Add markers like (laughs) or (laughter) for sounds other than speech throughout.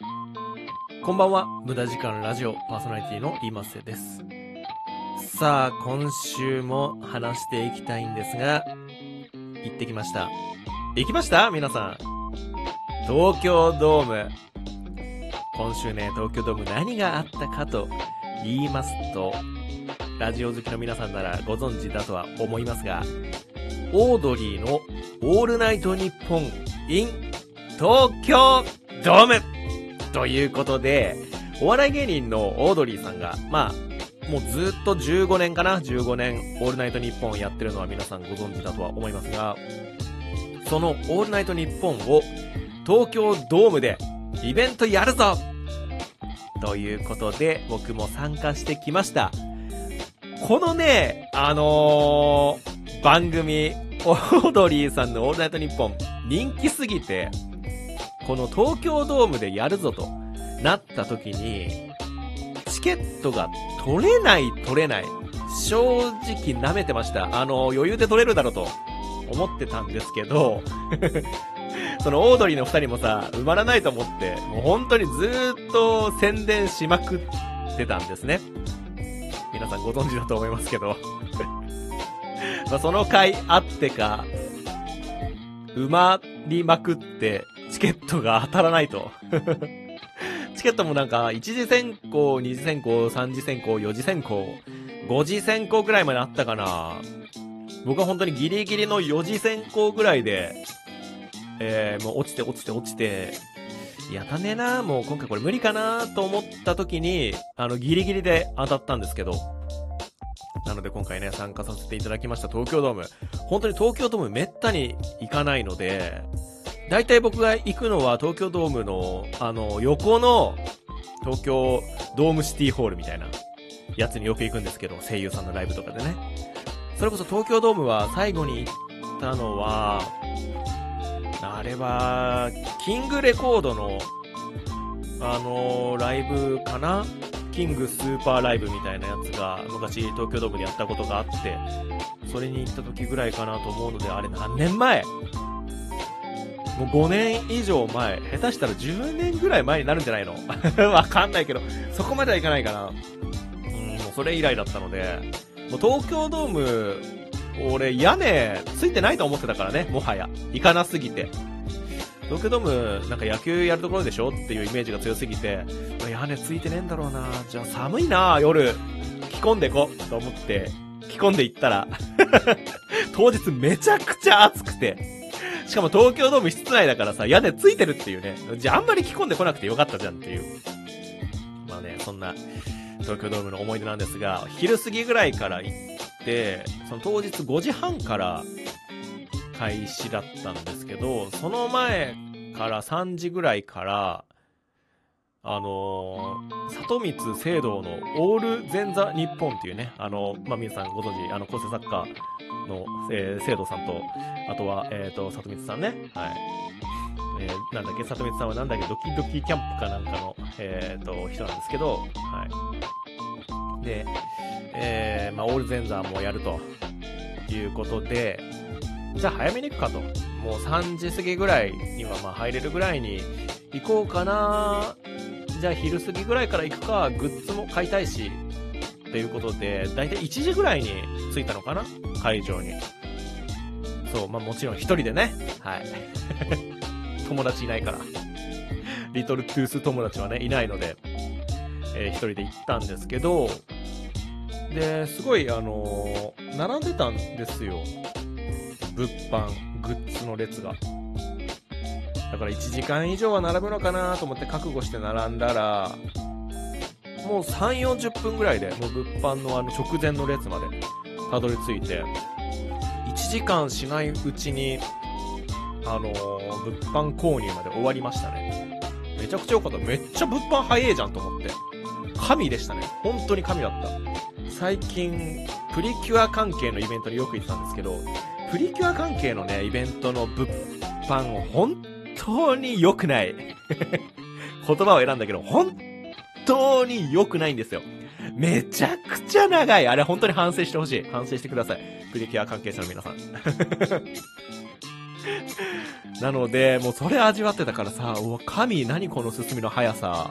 こんばんは、無駄時間ラジオパーソナリティのリーマセです。さあ、今週も話していきたいんですが、行ってきました。行きました？皆さん。東京ドーム。今週ね、東京ドーム何があったかと言いますと、ラジオ好きの皆さんならご存知だとは思いますが、オードリーのオールナイトニッポン in 東京ドーム (laughs) ということで、お笑い芸人のオードリーさんが、まあ、もうずっと15年かな ?15 年、オールナイトニッポンをやってるのは皆さんご存知だとは思いますが、そのオールナイトニッポンを東京ドームでイベントやるぞということで、僕も参加してきました。このね、あのー、番組、オードリーさんのオールナイトニッポン、人気すぎて、この東京ドームでやるぞとなった時に、チケットが取れない取れない。正直舐めてました。あの、余裕で取れるだろうと思ってたんですけど、(laughs) そのオードリーの二人もさ、埋まらないと思って、もう本当にずっと宣伝しまくってたんですね。皆さんご存知だと思いますけど。(laughs) まその回あってか、埋まりまくって、チケットが当たらないと。(laughs) チケットもなんか、1次選考、2次選考、3次選考、4次選考、5次選考ぐらいまであったかな。僕は本当にギリギリの4次選考ぐらいで、えー、もう落ちて落ちて落ちて、やたねえな、もう今回これ無理かなと思った時に、あの、ギリギリで当たったんですけど、なので今回ね、参加させていただきました東京ドーム。本当に東京ドームめったに行かないので、大体僕が行くのは東京ドームの、あの、横の東京ドームシティホールみたいなやつによく行くんですけど、声優さんのライブとかでね。それこそ東京ドームは最後に行ったのは、あれは、キングレコードの、あのライブかな？キングスーパーライブみたいなやつが昔東京ドームでやったことがあって、それに行った時ぐらいかなと思うので、あれ何年前？もう5年以上前、下手したら10年ぐらい前になるんじゃないの？(laughs) わかんないけど、そこまではいかないかな。うん、もうそれ以来だったので、もう東京ドーム、俺屋根ついてないと思ってたからね、もはや。行かなすぎて。東京ドーム、なんか野球やるところでしょっていうイメージが強すぎて、屋根ついてねえんだろうな。じゃあ寒いな夜、着込んでこ、と思って、着込んで行ったら、(laughs) 当日めちゃくちゃ暑くて、しかも東京ドーム室内だからさ、屋根ついてるっていうね。じゃああんまり着込んでこなくてよかったじゃんっていう。まあね、そんな東京ドームの思い出なんですが、昼過ぎぐらいから行って、その当日5時半から開始だったんですけど、その前から3時ぐらいから、あのー、里光聖堂のオール前座日本っていうね、あのまあ、皆さんご存知、あの、構成作家の、えー、聖堂さんと、あとは、えっ、ー、と、里光さんね、はい。えー、なんだっけ、里光さんはなんだっけ、ドキドキキャンプかなんかの、えっ、ー、と、人なんですけど、はい。で、えー、まあ、オール前座もやるということで、じゃあ早めに行くかと。もう3時過ぎぐらいにはまあ入れるぐらいに行こうかなじゃあ昼過ぎぐらいから行くか、グッズも買いたいし、ということで、だいたい1時ぐらいに着いたのかな？会場に。そう、まあもちろん一人でね。はい。(laughs) 友達いないから。リトルトゥース友達はね、いないので、えー、一人で行ったんですけど、で、すごい、あのー、並んでたんですよ。物販、グッズの列が。だから1時間以上は並ぶのかなと思って覚悟して並んだら、もう3、40分ぐらいで、もう物販のあの直前の列までたどり着いて、1時間しないうちに、あのー、物販購入まで終わりましたね。めちゃくちゃ良かった。めっちゃ物販早えじゃんと思って。神でしたね。本当に神だった。最近、プリキュア関係のイベントによく行ってたんですけど、プリキュア関係のね、イベントの物販、本当に良くない。(laughs) 言葉を選んだけど、本当に良くないんですよ。めちゃくちゃ長い。あれ本当に反省してほしい。反省してください。プリキュア関係者の皆さん。(laughs) なので、もうそれ味わってたからさ、うわ、神、何この進みの速さ。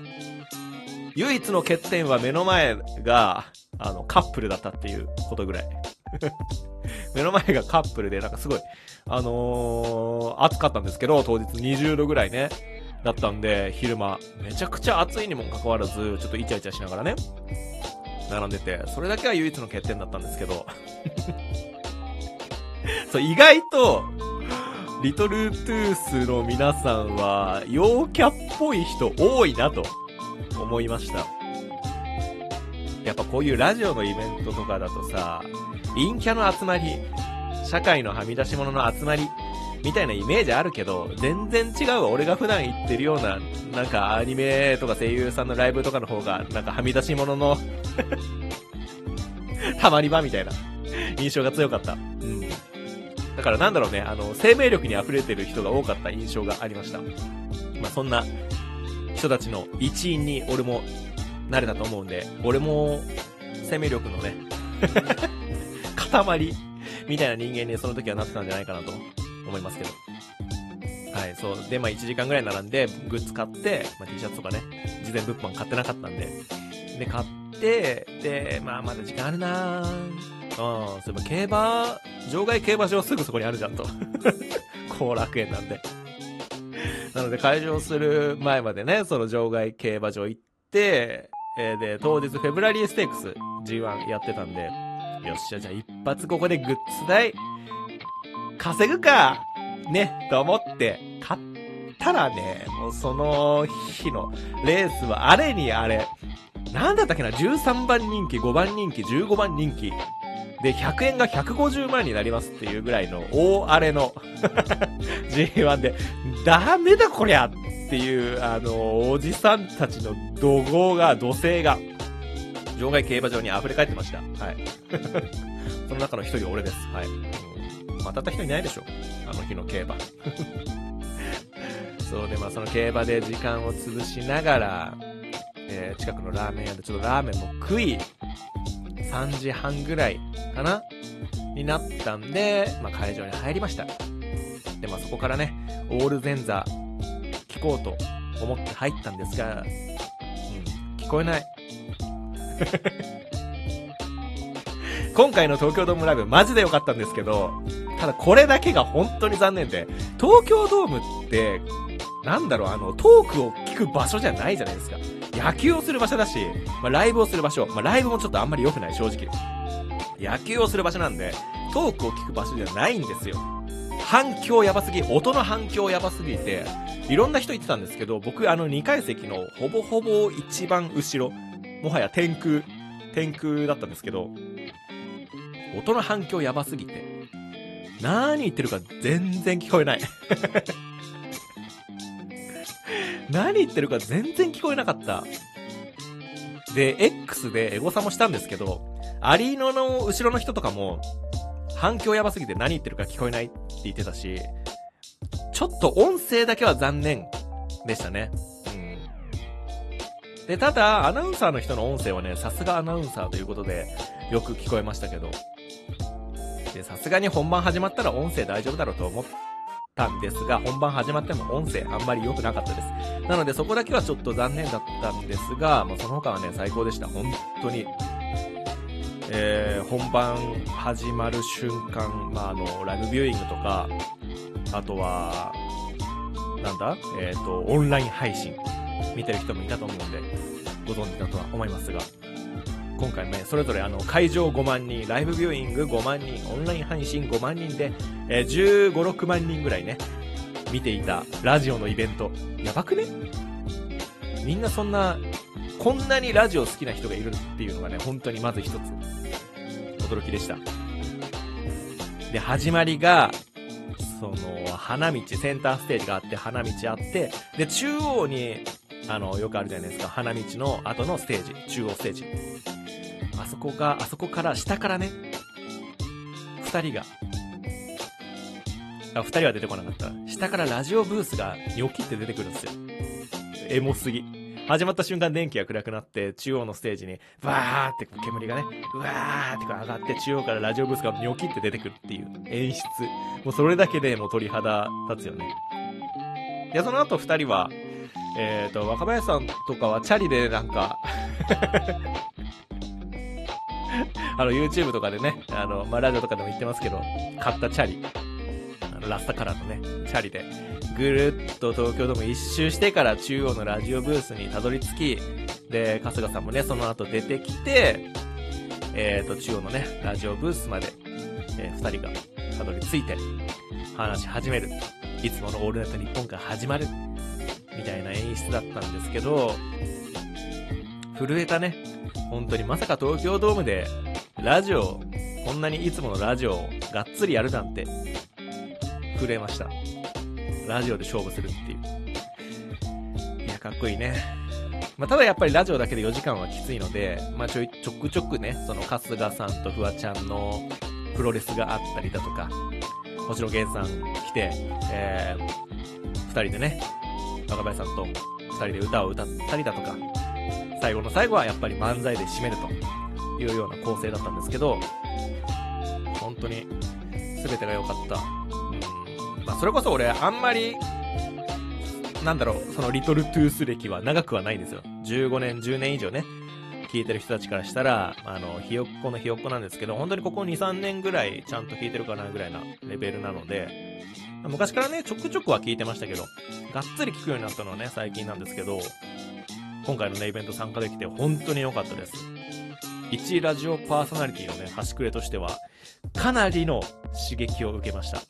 唯一の欠点は目の前が、あの、カップルだったっていうことぐらい。(laughs) 目の前がカップルで、なんかすごい、あのー、暑かったんですけど、当日20度ぐらいね、だったんで、昼間、めちゃくちゃ暑いにもかかわらず、ちょっとイチャイチャしながらね、並んでて、それだけは唯一の欠点だったんですけど、(laughs) そう、意外と、リトルトゥースの皆さんは、陽キャっぽい人多いなと思いました。やっぱこういうラジオのイベントとかだとさ、陰キャの集まり、社会のはみ出し物の集まり、みたいなイメージあるけど、全然違うわ。俺が普段行ってるような、なんかアニメとか声優さんのライブとかの方が、なんかはみ出し物の (laughs) たまり場みたいな印象が強かった。うん。だからなんだろうね、あの、生命力に溢れてる人が多かった印象がありました。まあ、そんな人たちの一員に俺もなれたと思うんで、俺も生命力のね (laughs) 塊みたいな人間にその時はなってたんじゃないかなと思いますけど。はい、そう。で、まあ1時間ぐらい並んで、グッズ買って、まあ T シャツとかね、事前物販買ってなかったんで、で、買って、で、まあまだ時間あるなぁ。うん、そういえば競馬、場外競馬場すぐそこにあるじゃんと。(laughs) 後楽園なんで。なので会場する前までね、その場外競馬場行って、えー、で、当日フェブラリーステークス G1 やってたんで、よっしゃ、じゃあ一発ここでグッズ代稼ぐかね、と思って、買ったらね、もうその日のレースはあれにあれ、なんだったっけな、13番人気、5番人気、15番人気。で、100円が150万になりますっていうぐらいの大荒れの (laughs) G1 で、ダメだこりゃっていう、あの、おじさんたちの怒号が、土星が、場外競馬場に溢れ返ってました。はい。(laughs) その中の一人俺です。はい。まあ、たった人いないでしょ。あの日の競馬。(laughs) そうで、まあその競馬で時間を潰しながら、えー、近くのラーメン屋でちょっとラーメンも食い、3時半ぐらいかな？になったんで、まあ会場に入りました。で、まあそこからね、オール前座聞こうと思って入ったんですが、うん、聞こえない。(laughs) 今回の東京ドームライブマジで良かったんですけど、ただこれだけが本当に残念で、東京ドームって、なんだろう、あの、トークを聞く場所じゃないじゃないですか。野球をする場所だし、まあ、ライブをする場所、まあ、ライブもちょっとあんまり良くない、正直。野球をする場所なんで、トークを聞く場所じゃないんですよ。反響やばすぎ、音の反響やばすぎて、いろんな人言ってたんですけど、僕あの2階席のほぼほぼ一番後ろ、もはや天空、天空だったんですけど、音の反響やばすぎて、何言ってるか全然聞こえない (laughs) 何言ってるか全然聞こえなかった。で、X でエゴサもしたんですけど、アリーノの後ろの人とかも、反響やばすぎて何言ってるか聞こえないって言ってたし、ちょっと音声だけは残念でしたね。で、ただ、アナウンサーの人の音声はね、さすがアナウンサーということで、よく聞こえましたけど、で、さすがに本番始まったら音声大丈夫だろうと思ったんですが、本番始まっても音声あんまり良くなかったです。なのでそこだけはちょっと残念だったんですが、まあ、その他はね、最高でした。本当に。えー、本番始まる瞬間、まあ、あの、ライブビューイングとか、あとは、なんだ？えっ、ー、と、オンライン配信、見てる人もいたと思うんで、ご存知だとは思いますが、今回ね、それぞれあの、会場5万人、ライブビューイング5万人、オンライン配信5万人で、えー、15、6万人ぐらいね、見ていたラジオのイベント。やばくね？みんなそんな、こんなにラジオ好きな人がいるっていうのがね、本当にまず一つ、驚きでした。で、始まりが、その、花道、センターステージがあって、花道あって、で、中央に、あの、よくあるじゃないですか、花道の後のステージ、中央ステージ。あそこが、あそこから下からね、二人が、あ、二人は出てこなかった。下からラジオブースがニョキって出てくるんですよ。エモすぎ。始まった瞬間電気が暗くなって、中央のステージに、バーって煙がね、うわーって上がって、中央からラジオブースがニョキって出てくるっていう演出。もうそれだけでもう鳥肌立つよね。で、その後二人は、えっ、ー、と、若林さんとかはチャリでなんか (laughs) あの、YouTube とかでね、あの、まあ、ラジオとかでも言ってますけど、買ったチャリ、あの、ラスタカラーのね、チャリで、ぐるっと東京ドーム一周してから中央のラジオブースにたどり着き、で、春日さんもね、その後出てきて、えっ、ー、と、中央のね、ラジオブースまで、えー、二人がたどり着いて、話し始める。いつものオールナイト日本から始まる。みたいな演出だったんですけど、震えたね。本当にまさか東京ドームで、ラジオ、こんなにいつものラジオをがっつりやるなんて、震えました。ラジオで勝負するっていう。いや、かっこいいね。まあ、ただやっぱりラジオだけで4時間はきついので、まあ、ちょい、ちょくちょくね、その春日さんとフワちゃんのプロレスがあったりだとか、もちろんゲンさん来て、えー、二人でね、若林さんと二人で歌を歌ったりだとか、最後の最後はやっぱり漫才で締めるというような構成だったんですけど、本当に全てが良かった。うん。まあ、それこそ俺、あんまり、なんだろう、そのリトルトゥース歴は長くはないんですよ。15年、10年以上ね、聞いてる人たちからしたら、あの、ひよっこのひよっこなんですけど、本当にここ2、3年ぐらいちゃんと聞いてるかなぐらいなレベルなので、昔からね、ちょくちょくは聞いてましたけど、がっつり聞くようになったのはね、最近なんですけど、今回のね、イベント参加できて本当に良かったです。一ラジオパーソナリティのね、端くれとしては、かなりの刺激を受けました。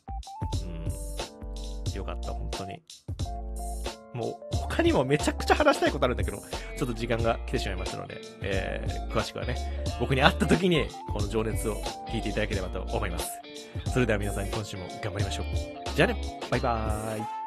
他にもめちゃくちゃ話したいことあるんだけど、ちょっと時間が来てしまいましたので、えー、詳しくはね、僕に会った時に、この情熱を聞いていただければと思います。それでは皆さん今週も頑張りましょう。じゃあね、バイバーイ。